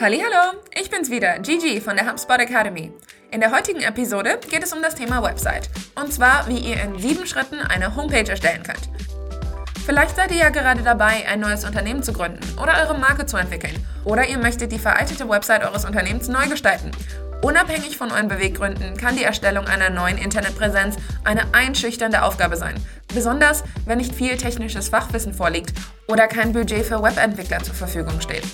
Hallo, ich bin's wieder, Gigi von der HubSpot Academy. In der heutigen Episode geht es um das Thema Website. Und zwar, wie ihr in sieben Schritten eine Homepage erstellen könnt. Vielleicht seid ihr ja gerade dabei, ein neues Unternehmen zu gründen oder eure Marke zu entwickeln. Oder ihr möchtet die veraltete Website eures Unternehmens neu gestalten. Unabhängig von euren Beweggründen kann die Erstellung einer neuen Internetpräsenz eine einschüchternde Aufgabe sein. Besonders, wenn nicht viel technisches Fachwissen vorliegt oder kein Budget für Webentwickler zur Verfügung steht.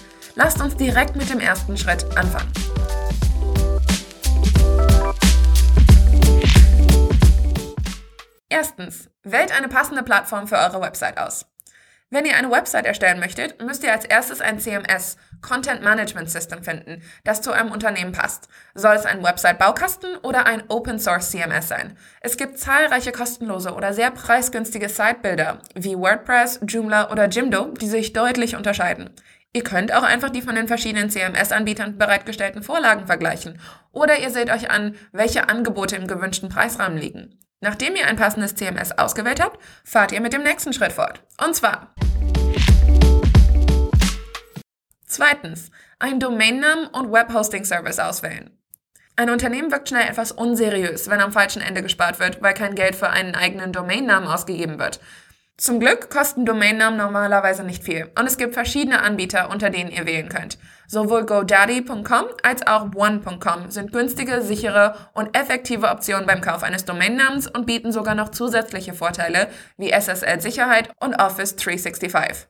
Lasst uns direkt mit dem ersten Schritt anfangen. Erstens, wählt eine passende Plattform für eure Website aus. Wenn ihr eine Website erstellen möchtet, müsst ihr als erstes ein CMS, Content Management System, finden, das zu eurem Unternehmen passt. Soll es ein Website-Baukasten oder ein Open Source CMS sein? Es gibt zahlreiche kostenlose oder sehr preisgünstige Sitebuilder wie WordPress, Joomla oder Jimdo, die sich deutlich unterscheiden. Ihr könnt auch einfach die von den verschiedenen CMS-Anbietern bereitgestellten Vorlagen vergleichen oder ihr seht euch an, welche Angebote im gewünschten Preisrahmen liegen. Nachdem ihr ein passendes CMS ausgewählt habt, fahrt ihr mit dem nächsten Schritt fort. Und zwar Zweitens, einen Domainnamen und Webhosting-Service auswählen. Ein Unternehmen wirkt schnell etwas unseriös, wenn am falschen Ende gespart wird, weil kein Geld für einen eigenen Domainnamen ausgegeben wird. Zum Glück kosten Domainnamen normalerweise nicht viel und es gibt verschiedene Anbieter, unter denen ihr wählen könnt. Sowohl GoDaddy.com als auch One.com sind günstige, sichere und effektive Optionen beim Kauf eines Domainnamens und bieten sogar noch zusätzliche Vorteile wie SSL-Sicherheit und Office 365.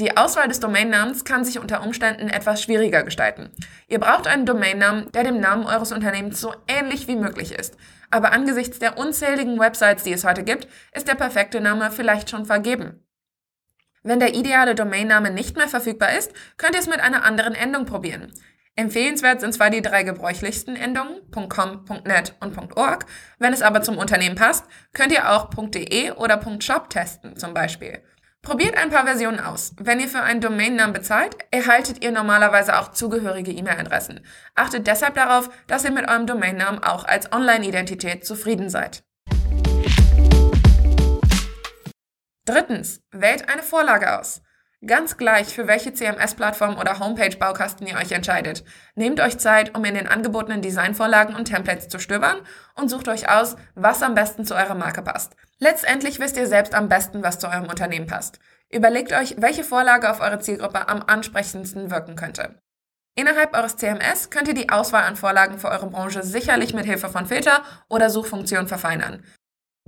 Die Auswahl des Domainnamens kann sich unter Umständen etwas schwieriger gestalten. Ihr braucht einen Domainnamen, der dem Namen eures Unternehmens so ähnlich wie möglich ist. Aber angesichts der unzähligen Websites, die es heute gibt, ist der perfekte Name vielleicht schon vergeben. Wenn der ideale Domainname nicht mehr verfügbar ist, könnt ihr es mit einer anderen Endung probieren. Empfehlenswert sind zwar die drei gebräuchlichsten Endungen, .com, .net und .org. Wenn es aber zum Unternehmen passt, könnt ihr auch .de oder .shop testen zum Beispiel. Probiert ein paar Versionen aus. Wenn ihr für einen Domainnamen bezahlt, erhaltet ihr normalerweise auch zugehörige E-Mail-Adressen. Achtet deshalb darauf, dass ihr mit eurem Domainnamen auch als Online-Identität zufrieden seid. Drittens, wählt eine Vorlage aus. Ganz gleich, für welche CMS-Plattform oder Homepage-Baukasten ihr euch entscheidet. Nehmt euch Zeit, um in den angebotenen Designvorlagen und Templates zu stöbern und sucht euch aus, was am besten zu eurer Marke passt. Letztendlich wisst ihr selbst am besten, was zu eurem Unternehmen passt. Überlegt euch, welche Vorlage auf eure Zielgruppe am ansprechendsten wirken könnte. Innerhalb eures CMS könnt ihr die Auswahl an Vorlagen für eure Branche sicherlich mit Hilfe von Filter oder Suchfunktionen verfeinern.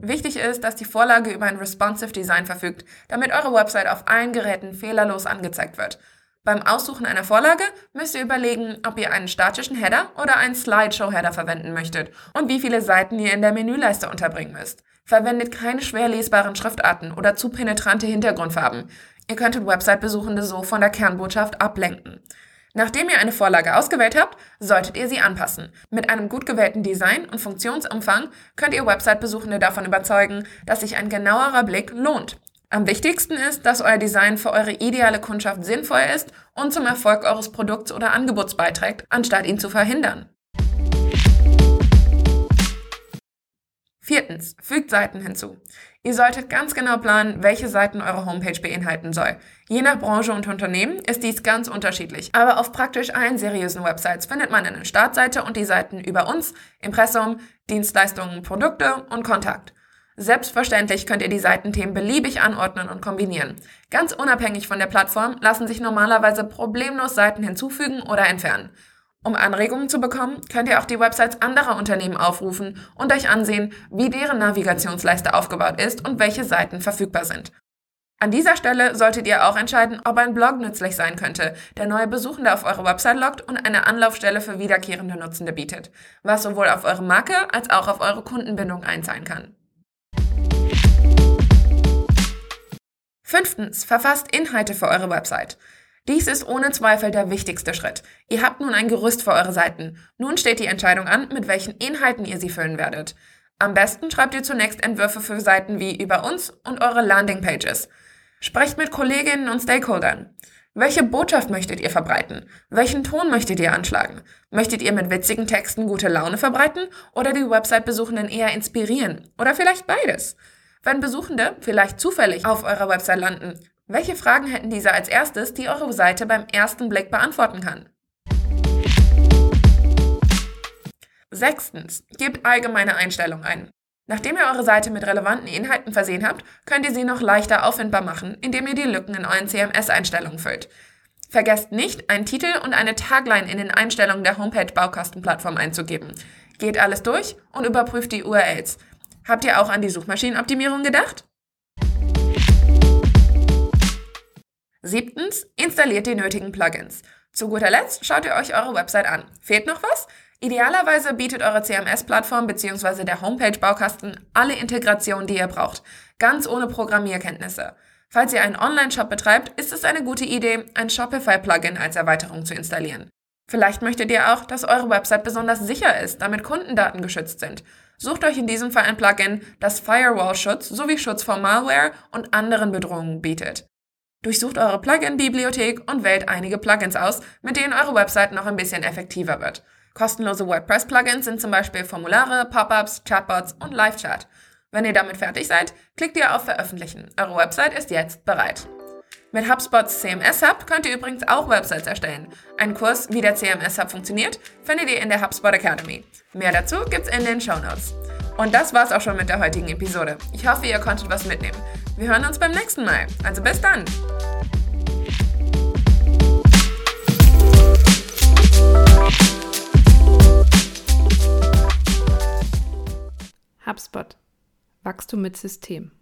Wichtig ist, dass die Vorlage über ein responsive Design verfügt, damit eure Website auf allen Geräten fehlerlos angezeigt wird. Beim Aussuchen einer Vorlage müsst ihr überlegen, ob ihr einen statischen Header oder einen Slideshow-Header verwenden möchtet und wie viele Seiten ihr in der Menüleiste unterbringen müsst. Verwendet keine schwer lesbaren Schriftarten oder zu penetrante Hintergrundfarben. Ihr könntet Website-Besuchende so von der Kernbotschaft ablenken. Nachdem ihr eine Vorlage ausgewählt habt, solltet ihr sie anpassen. Mit einem gut gewählten Design und Funktionsumfang könnt ihr Website-Besuchende davon überzeugen, dass sich ein genauerer Blick lohnt. Am wichtigsten ist, dass euer Design für eure ideale Kundschaft sinnvoll ist und zum Erfolg eures Produkts oder Angebots beiträgt, anstatt ihn zu verhindern. Viertens, fügt Seiten hinzu. Ihr solltet ganz genau planen, welche Seiten eure Homepage beinhalten soll. Je nach Branche und Unternehmen ist dies ganz unterschiedlich. Aber auf praktisch allen seriösen Websites findet man eine Startseite und die Seiten über uns, Impressum, Dienstleistungen, Produkte und Kontakt. Selbstverständlich könnt ihr die Seitenthemen beliebig anordnen und kombinieren. Ganz unabhängig von der Plattform lassen sich normalerweise problemlos Seiten hinzufügen oder entfernen. Um Anregungen zu bekommen, könnt ihr auch die Websites anderer Unternehmen aufrufen und euch ansehen, wie deren Navigationsleiste aufgebaut ist und welche Seiten verfügbar sind. An dieser Stelle solltet ihr auch entscheiden, ob ein Blog nützlich sein könnte, der neue Besuchende auf eure Website lockt und eine Anlaufstelle für wiederkehrende Nutzende bietet, was sowohl auf eure Marke als auch auf eure Kundenbindung einzahlen kann. Fünftens, verfasst Inhalte für eure Website. Dies ist ohne Zweifel der wichtigste Schritt. Ihr habt nun ein Gerüst für eure Seiten. Nun steht die Entscheidung an, mit welchen Inhalten ihr sie füllen werdet. Am besten schreibt ihr zunächst Entwürfe für Seiten wie über uns und eure Landingpages. Sprecht mit Kolleginnen und Stakeholdern. Welche Botschaft möchtet ihr verbreiten? Welchen Ton möchtet ihr anschlagen? Möchtet ihr mit witzigen Texten gute Laune verbreiten oder die Website-Besuchenden eher inspirieren? Oder vielleicht beides? Wenn Besuchende vielleicht zufällig auf eurer Website landen, welche Fragen hätten diese als erstes, die eure Seite beim ersten Blick beantworten kann? Sechstens, gebt allgemeine Einstellungen ein. Nachdem ihr eure Seite mit relevanten Inhalten versehen habt, könnt ihr sie noch leichter auffindbar machen, indem ihr die Lücken in euren CMS-Einstellungen füllt. Vergesst nicht, einen Titel und eine Tagline in den Einstellungen der Homepage-Baukastenplattform einzugeben. Geht alles durch und überprüft die URLs. Habt ihr auch an die Suchmaschinenoptimierung gedacht? Siebtens, installiert die nötigen Plugins. Zu guter Letzt schaut ihr euch eure Website an. Fehlt noch was? Idealerweise bietet eure CMS-Plattform bzw. der Homepage-Baukasten alle Integrationen, die ihr braucht, ganz ohne Programmierkenntnisse. Falls ihr einen Online-Shop betreibt, ist es eine gute Idee, ein Shopify-Plugin als Erweiterung zu installieren. Vielleicht möchtet ihr auch, dass eure Website besonders sicher ist, damit Kundendaten geschützt sind. Sucht euch in diesem Fall ein Plugin, das Firewall-Schutz sowie Schutz vor Malware und anderen Bedrohungen bietet. Durchsucht eure Plugin-Bibliothek und wählt einige Plugins aus, mit denen eure Website noch ein bisschen effektiver wird. Kostenlose WordPress-Plugins sind zum Beispiel Formulare, Pop-ups, Chatbots und Live-Chat. Wenn ihr damit fertig seid, klickt ihr auf Veröffentlichen. Eure Website ist jetzt bereit. Mit HubSpots CMS Hub könnt ihr übrigens auch Websites erstellen. Einen Kurs, wie der CMS Hub funktioniert, findet ihr in der HubSpot Academy. Mehr dazu gibt's in den Show Notes. Und das war's auch schon mit der heutigen Episode. Ich hoffe, ihr konntet was mitnehmen. Wir hören uns beim nächsten Mal. Also bis dann! HubSpot Wachstum mit System.